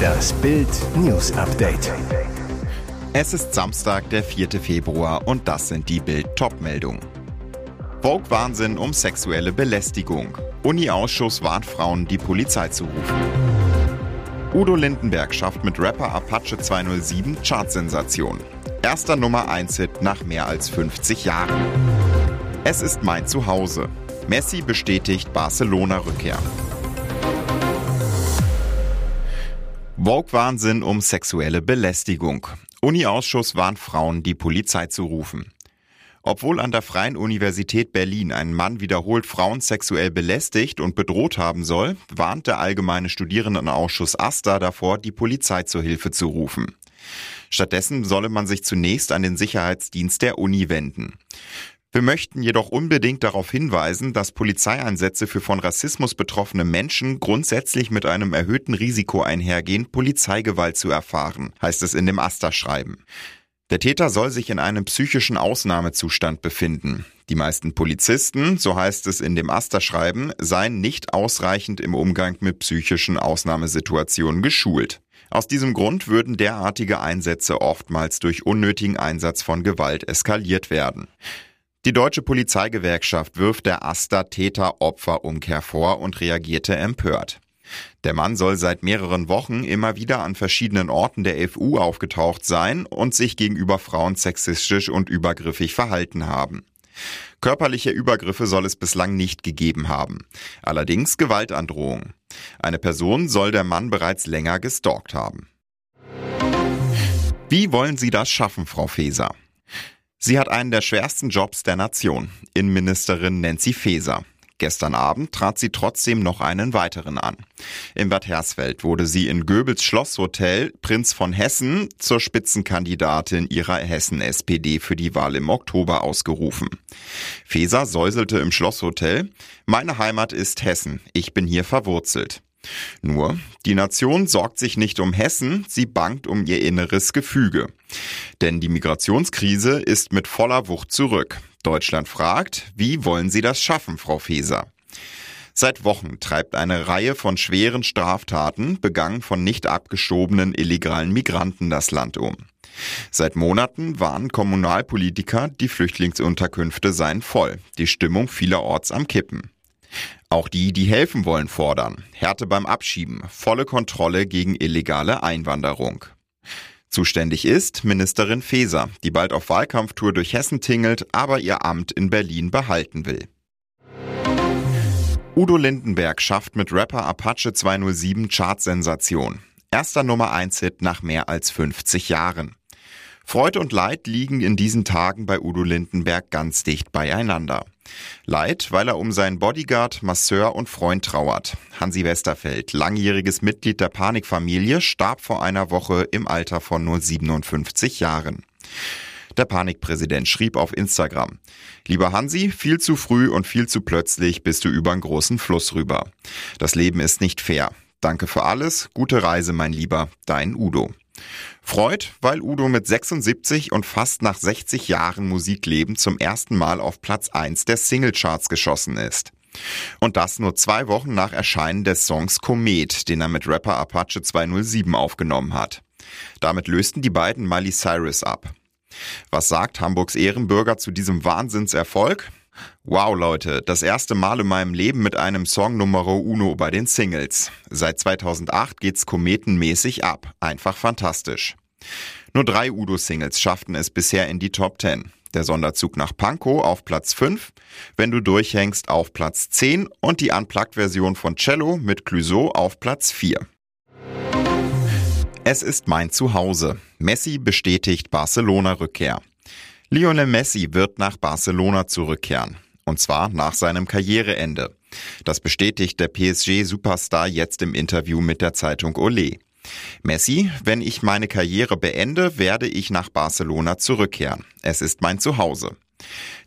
Das Bild News Update. Es ist Samstag, der 4. Februar und das sind die Bild Topmeldungen. Vogue Wahnsinn um sexuelle Belästigung. Uni-Ausschuss warnt Frauen, die Polizei zu rufen. Udo Lindenberg schafft mit Rapper Apache 207 Chartsensation. Erster Nummer 1 Hit nach mehr als 50 Jahren. Es ist mein Zuhause. Messi bestätigt Barcelona-Rückkehr. Vogue-Wahnsinn um sexuelle Belästigung. Uni-Ausschuss warnt Frauen, die Polizei zu rufen. Obwohl an der Freien Universität Berlin ein Mann wiederholt Frauen sexuell belästigt und bedroht haben soll, warnt der Allgemeine Studierendenausschuss AStA davor, die Polizei zur Hilfe zu rufen. Stattdessen solle man sich zunächst an den Sicherheitsdienst der Uni wenden. Wir möchten jedoch unbedingt darauf hinweisen, dass Polizeieinsätze für von Rassismus betroffene Menschen grundsätzlich mit einem erhöhten Risiko einhergehen, Polizeigewalt zu erfahren, heißt es in dem AStA-Schreiben. Der Täter soll sich in einem psychischen Ausnahmezustand befinden. Die meisten Polizisten, so heißt es in dem Aster-Schreiben, seien nicht ausreichend im Umgang mit psychischen Ausnahmesituationen geschult. Aus diesem Grund würden derartige Einsätze oftmals durch unnötigen Einsatz von Gewalt eskaliert werden. Die deutsche Polizeigewerkschaft wirft der Asta Täter-Opfer-Umkehr vor und reagierte empört. Der Mann soll seit mehreren Wochen immer wieder an verschiedenen Orten der FU aufgetaucht sein und sich gegenüber Frauen sexistisch und übergriffig verhalten haben. Körperliche Übergriffe soll es bislang nicht gegeben haben. Allerdings Gewaltandrohung. Eine Person soll der Mann bereits länger gestalkt haben. Wie wollen Sie das schaffen, Frau Feser? Sie hat einen der schwersten Jobs der Nation, Innenministerin Nancy Faeser. Gestern Abend trat sie trotzdem noch einen weiteren an. Im Bad Hersfeld wurde sie in Goebbels Schlosshotel Prinz von Hessen zur Spitzenkandidatin ihrer Hessen-SPD für die Wahl im Oktober ausgerufen. Feser säuselte im Schlosshotel, meine Heimat ist Hessen, ich bin hier verwurzelt. Nur, die Nation sorgt sich nicht um Hessen, sie bangt um ihr inneres Gefüge. Denn die Migrationskrise ist mit voller Wucht zurück. Deutschland fragt, wie wollen Sie das schaffen, Frau Feser? Seit Wochen treibt eine Reihe von schweren Straftaten, begangen von nicht abgeschobenen illegalen Migranten, das Land um. Seit Monaten warnen Kommunalpolitiker, die Flüchtlingsunterkünfte seien voll, die Stimmung vielerorts am Kippen. Auch die, die helfen wollen, fordern Härte beim Abschieben, volle Kontrolle gegen illegale Einwanderung. Zuständig ist Ministerin Faeser, die bald auf Wahlkampftour durch Hessen tingelt, aber ihr Amt in Berlin behalten will. Udo Lindenberg schafft mit Rapper Apache 207 Chartsensation. Erster Nummer 1 Hit nach mehr als 50 Jahren. Freude und Leid liegen in diesen Tagen bei Udo Lindenberg ganz dicht beieinander. Leid, weil er um seinen Bodyguard, Masseur und Freund trauert. Hansi Westerfeld, langjähriges Mitglied der Panikfamilie, starb vor einer Woche im Alter von nur 57 Jahren. Der Panikpräsident schrieb auf Instagram, Lieber Hansi, viel zu früh und viel zu plötzlich bist du über einen großen Fluss rüber. Das Leben ist nicht fair. Danke für alles, gute Reise, mein Lieber, dein Udo. Freud, weil Udo mit 76 und fast nach 60 Jahren Musikleben zum ersten Mal auf Platz 1 der Singlecharts geschossen ist. Und das nur zwei Wochen nach Erscheinen des Songs Komet, den er mit Rapper Apache 207 aufgenommen hat. Damit lösten die beiden Miley Cyrus ab. Was sagt Hamburgs Ehrenbürger zu diesem Wahnsinnserfolg? Wow, Leute, das erste Mal in meinem Leben mit einem Song Numero Uno bei den Singles. Seit 2008 geht's kometenmäßig ab. Einfach fantastisch. Nur drei Udo-Singles schafften es bisher in die Top 10. Der Sonderzug nach Pankow auf Platz 5, Wenn du durchhängst auf Platz 10 und die Unplugged-Version von Cello mit Clouseau auf Platz 4. Es ist mein Zuhause. Messi bestätigt Barcelona-Rückkehr. Lionel Messi wird nach Barcelona zurückkehren. Und zwar nach seinem Karriereende. Das bestätigt der PSG-Superstar jetzt im Interview mit der Zeitung Olé. Messi, wenn ich meine Karriere beende, werde ich nach Barcelona zurückkehren. Es ist mein Zuhause.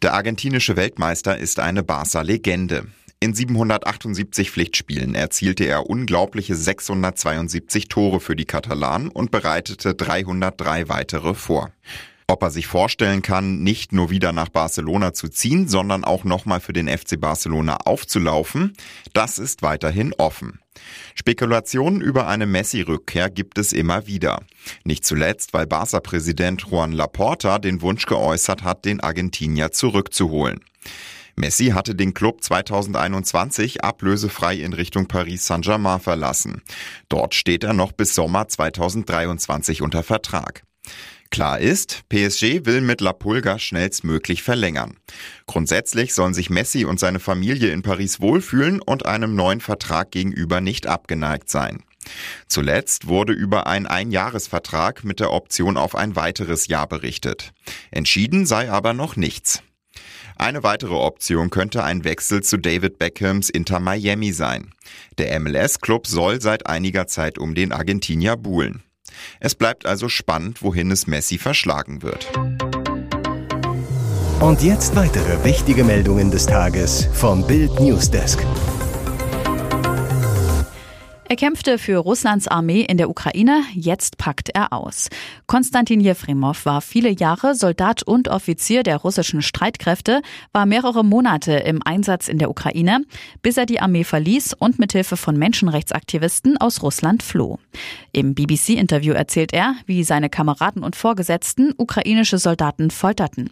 Der argentinische Weltmeister ist eine Barca-Legende. In 778 Pflichtspielen erzielte er unglaubliche 672 Tore für die Katalanen und bereitete 303 weitere vor. Ob er sich vorstellen kann, nicht nur wieder nach Barcelona zu ziehen, sondern auch nochmal für den FC Barcelona aufzulaufen, das ist weiterhin offen. Spekulationen über eine Messi-Rückkehr gibt es immer wieder. Nicht zuletzt, weil Barca-Präsident Juan Laporta den Wunsch geäußert hat, den Argentinier zurückzuholen. Messi hatte den Club 2021 ablösefrei in Richtung Paris Saint-Germain verlassen. Dort steht er noch bis Sommer 2023 unter Vertrag. Klar ist, PSG will mit La Pulga schnellstmöglich verlängern. Grundsätzlich sollen sich Messi und seine Familie in Paris wohlfühlen und einem neuen Vertrag gegenüber nicht abgeneigt sein. Zuletzt wurde über einen Einjahresvertrag mit der Option auf ein weiteres Jahr berichtet. Entschieden sei aber noch nichts. Eine weitere Option könnte ein Wechsel zu David Beckhams Inter Miami sein. Der MLS-Club soll seit einiger Zeit um den Argentinier buhlen. Es bleibt also spannend, wohin es Messi verschlagen wird. Und jetzt weitere wichtige Meldungen des Tages vom Bild Newsdesk. Er kämpfte für Russlands Armee in der Ukraine, jetzt packt er aus. Konstantin Jefremov war viele Jahre Soldat und Offizier der russischen Streitkräfte, war mehrere Monate im Einsatz in der Ukraine, bis er die Armee verließ und mithilfe von Menschenrechtsaktivisten aus Russland floh. Im BBC-Interview erzählt er, wie seine Kameraden und Vorgesetzten ukrainische Soldaten folterten.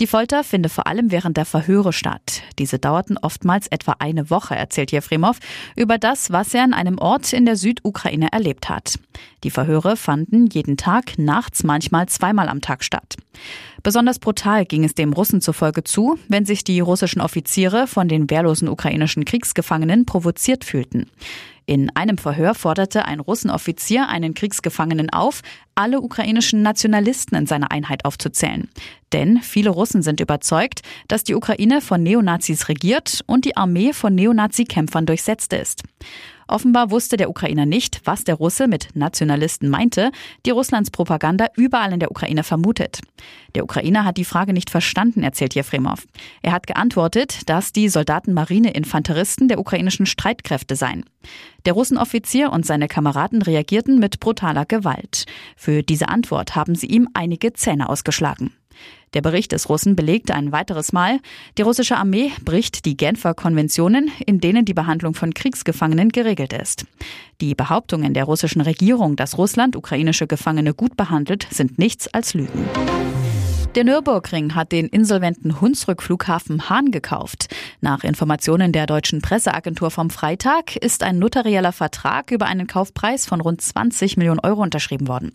Die Folter finde vor allem während der Verhöre statt. Diese dauerten oftmals etwa eine Woche, erzählt Jefremov, über das, was er an einem Ort in der Südukraine erlebt hat. Die Verhöre fanden jeden Tag, nachts manchmal zweimal am Tag statt. Besonders brutal ging es dem Russen zufolge zu, wenn sich die russischen Offiziere von den wehrlosen ukrainischen Kriegsgefangenen provoziert fühlten. In einem Verhör forderte ein Russenoffizier einen Kriegsgefangenen auf, alle ukrainischen Nationalisten in seiner Einheit aufzuzählen. Denn viele Russen sind überzeugt, dass die Ukraine von Neonazis regiert und die Armee von Neonazi-Kämpfern durchsetzt ist. Offenbar wusste der Ukrainer nicht, was der Russe mit Nationalisten meinte, die Russlands Propaganda überall in der Ukraine vermutet. Der Ukrainer hat die Frage nicht verstanden, erzählt Jefremov. Er hat geantwortet, dass die Soldaten Marineinfanteristen der ukrainischen Streitkräfte seien. Der Russenoffizier und seine Kameraden reagierten mit brutaler Gewalt. Für diese Antwort haben sie ihm einige Zähne ausgeschlagen. Der Bericht des Russen belegte ein weiteres Mal, die russische Armee bricht die Genfer Konventionen, in denen die Behandlung von Kriegsgefangenen geregelt ist. Die Behauptungen der russischen Regierung, dass Russland ukrainische Gefangene gut behandelt, sind nichts als Lügen. Der Nürburgring hat den insolventen Hunsrück-Flughafen Hahn gekauft. Nach Informationen der deutschen Presseagentur vom Freitag ist ein notarieller Vertrag über einen Kaufpreis von rund 20 Millionen Euro unterschrieben worden.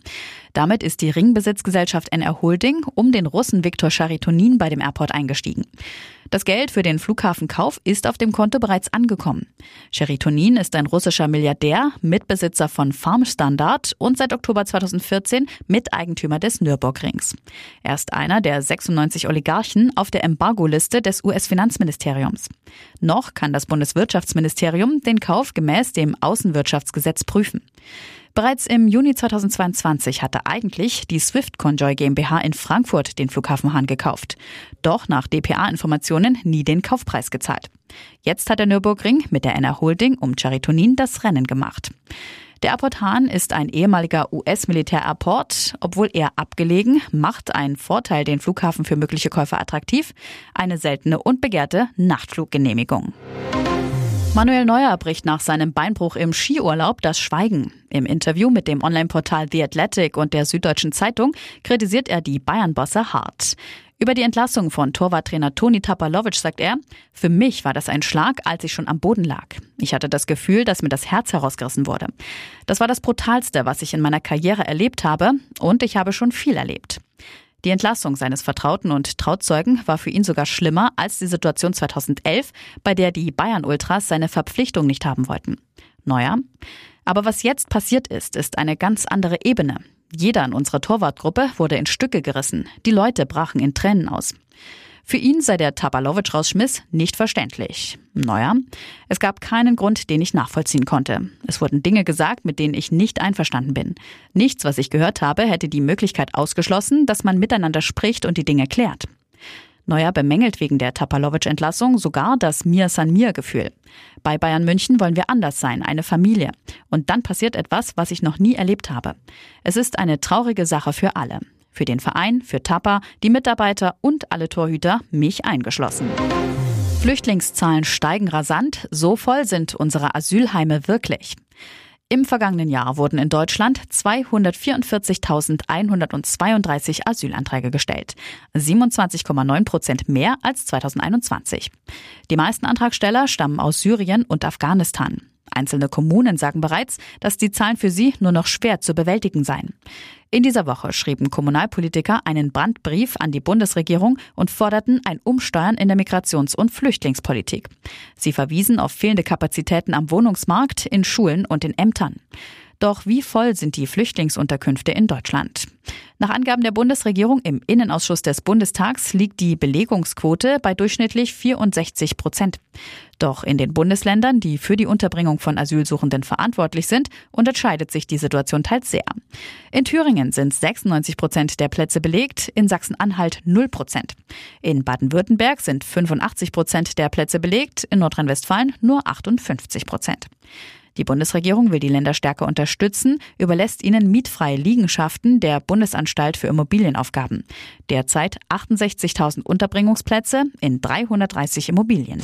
Damit ist die Ringbesitzgesellschaft NR Holding um den Russen Viktor Charitonin bei dem Airport eingestiegen. Das Geld für den Flughafenkauf ist auf dem Konto bereits angekommen. Charitonin ist ein russischer Milliardär, Mitbesitzer von Farmstandard und seit Oktober 2014 Miteigentümer des Nürburgrings. Er ist einer der 96 Oligarchen auf der Embargo-Liste des US-Finanzministeriums. Noch kann das Bundeswirtschaftsministerium den Kauf gemäß dem Außenwirtschaftsgesetz prüfen. Bereits im Juni 2022 hatte eigentlich die Swift Conjoy GmbH in Frankfurt den Flughafen Hahn gekauft. Doch nach DPA-Informationen nie den Kaufpreis gezahlt. Jetzt hat der Nürburgring mit der NR Holding um Charitonin das Rennen gemacht. Der Airport Hahn ist ein ehemaliger US-Militär-Airport. Obwohl eher abgelegen, macht ein Vorteil den Flughafen für mögliche Käufer attraktiv. Eine seltene und begehrte Nachtfluggenehmigung. Manuel Neuer bricht nach seinem Beinbruch im Skiurlaub das Schweigen. Im Interview mit dem Online-Portal The Athletic und der Süddeutschen Zeitung kritisiert er die Bayern-Bosse hart. Über die Entlassung von Torwarttrainer Toni Tapalovic sagt er, für mich war das ein Schlag, als ich schon am Boden lag. Ich hatte das Gefühl, dass mir das Herz herausgerissen wurde. Das war das Brutalste, was ich in meiner Karriere erlebt habe und ich habe schon viel erlebt. Die Entlassung seines Vertrauten und Trauzeugen war für ihn sogar schlimmer als die Situation 2011, bei der die Bayern-Ultras seine Verpflichtung nicht haben wollten. Neuer. Aber was jetzt passiert ist, ist eine ganz andere Ebene. Jeder in unserer Torwartgruppe wurde in Stücke gerissen. Die Leute brachen in Tränen aus. Für ihn sei der Tapalovic-Rausschmiss nicht verständlich. Naja, es gab keinen Grund, den ich nachvollziehen konnte. Es wurden Dinge gesagt, mit denen ich nicht einverstanden bin. Nichts, was ich gehört habe, hätte die Möglichkeit ausgeschlossen, dass man miteinander spricht und die Dinge klärt. Neuer bemängelt wegen der Tapalovic-Entlassung sogar das Mir San Mir-Gefühl. Bei Bayern München wollen wir anders sein, eine Familie. Und dann passiert etwas, was ich noch nie erlebt habe. Es ist eine traurige Sache für alle. Für den Verein, für Tapa, die Mitarbeiter und alle Torhüter, mich eingeschlossen. Flüchtlingszahlen steigen rasant, so voll sind unsere Asylheime wirklich. Im vergangenen Jahr wurden in Deutschland 244.132 Asylanträge gestellt. 27,9 Prozent mehr als 2021. Die meisten Antragsteller stammen aus Syrien und Afghanistan. Einzelne Kommunen sagen bereits, dass die Zahlen für sie nur noch schwer zu bewältigen seien. In dieser Woche schrieben Kommunalpolitiker einen Brandbrief an die Bundesregierung und forderten ein Umsteuern in der Migrations- und Flüchtlingspolitik. Sie verwiesen auf fehlende Kapazitäten am Wohnungsmarkt, in Schulen und in Ämtern. Doch wie voll sind die Flüchtlingsunterkünfte in Deutschland? Nach Angaben der Bundesregierung im Innenausschuss des Bundestags liegt die Belegungsquote bei durchschnittlich 64 Prozent. Doch in den Bundesländern, die für die Unterbringung von Asylsuchenden verantwortlich sind, unterscheidet sich die Situation teils sehr. In Thüringen sind 96 Prozent der Plätze belegt, in Sachsen-Anhalt 0 Prozent. In Baden-Württemberg sind 85 Prozent der Plätze belegt, in Nordrhein-Westfalen nur 58 Prozent. Die Bundesregierung will die Länder stärker unterstützen, überlässt ihnen mietfreie Liegenschaften der Bundesanstalt für Immobilienaufgaben. Derzeit 68.000 Unterbringungsplätze in 330 Immobilien.